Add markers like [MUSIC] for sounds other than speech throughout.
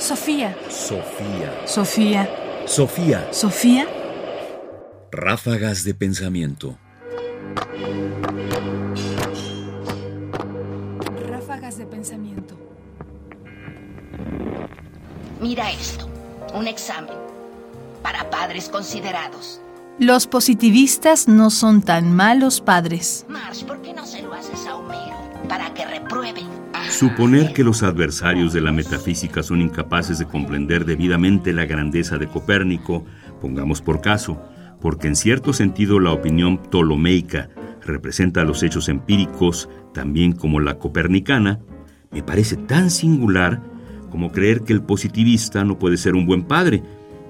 Sofía. Sofía. Sofía. Sofía. Sofía. Ráfagas de pensamiento. Ráfagas de pensamiento. Mira esto, un examen para padres considerados. Los positivistas no son tan malos padres. Marsh, ¿por qué no se lo haces a Homero para que repruebe? Suponer que los adversarios de la metafísica son incapaces de comprender debidamente la grandeza de Copérnico, pongamos por caso, porque en cierto sentido la opinión ptolomeica representa los hechos empíricos, también como la copernicana, me parece tan singular como creer que el positivista no puede ser un buen padre,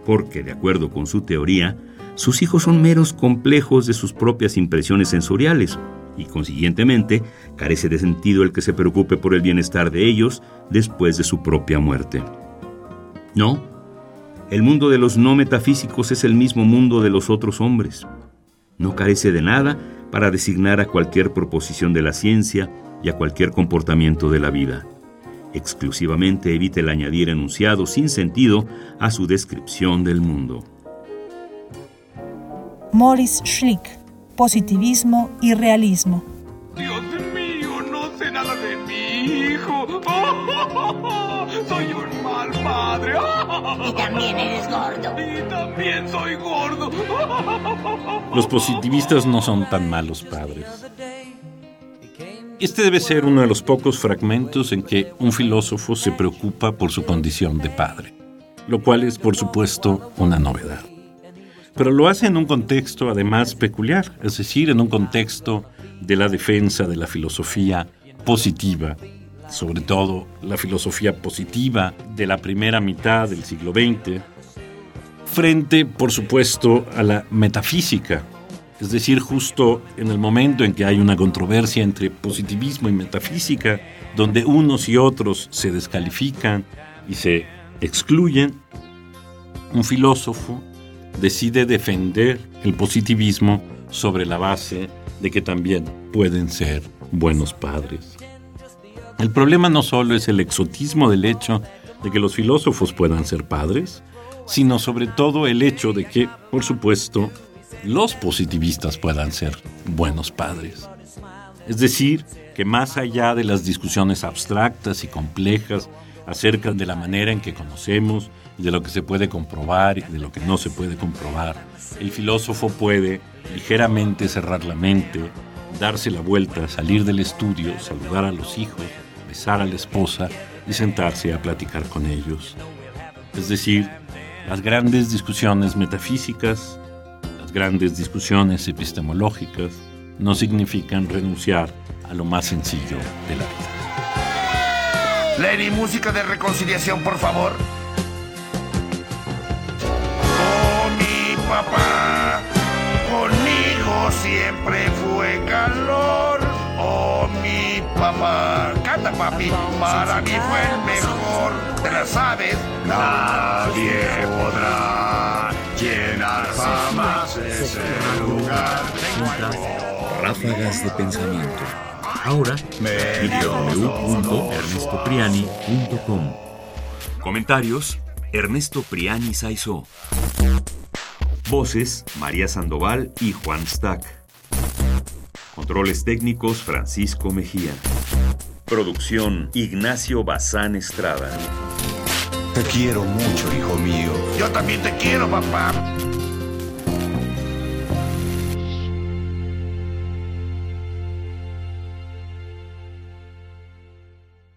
porque, de acuerdo con su teoría, sus hijos son meros complejos de sus propias impresiones sensoriales, y consiguientemente carece de sentido el que se preocupe por el bienestar de ellos después de su propia muerte. No, el mundo de los no metafísicos es el mismo mundo de los otros hombres. No carece de nada para designar a cualquier proposición de la ciencia y a cualquier comportamiento de la vida. Exclusivamente evita el añadir enunciado sin sentido a su descripción del mundo. Morris Schlick, Positivismo y Realismo. Dios mío, no sé nada de mi hijo. [LAUGHS] soy un mal padre. [LAUGHS] Y también eres gordo. Y también soy gordo. [LAUGHS] Los positivistas no son tan malos padres. Este debe ser uno de los pocos fragmentos en que un filósofo se preocupa por su condición de padre, lo cual es por supuesto una novedad. Pero lo hace en un contexto además peculiar, es decir, en un contexto de la defensa de la filosofía positiva, sobre todo la filosofía positiva de la primera mitad del siglo XX, frente, por supuesto, a la metafísica, es decir, justo en el momento en que hay una controversia entre positivismo y metafísica, donde unos y otros se descalifican y se excluyen, un filósofo decide defender el positivismo sobre la base de que también pueden ser buenos padres. El problema no solo es el exotismo del hecho de que los filósofos puedan ser padres, sino sobre todo el hecho de que, por supuesto, los positivistas puedan ser buenos padres. Es decir, que más allá de las discusiones abstractas y complejas acerca de la manera en que conocemos, de lo que se puede comprobar y de lo que no se puede comprobar, el filósofo puede ligeramente cerrar la mente, darse la vuelta, salir del estudio, saludar a los hijos, besar a la esposa y sentarse a platicar con ellos. Es decir, las grandes discusiones metafísicas grandes discusiones epistemológicas no significan renunciar a lo más sencillo de la vida. Lenny, música de reconciliación, por favor. Oh, mi papá, conmigo siempre fue calor. Oh, mi papá, canta papi, para mí fue el mejor. Te la sabes, nadie podrá llenar jamás ese lugar. Ráfagas de pensamiento. Ahora, www.ernestopriani.com. Comentarios: Ernesto Priani Saizó. Voces: María Sandoval y Juan Stack. Controles técnicos: Francisco Mejía. Producción: Ignacio Bazán Estrada. Te quiero mucho, hijo mío. Yo también te quiero, papá.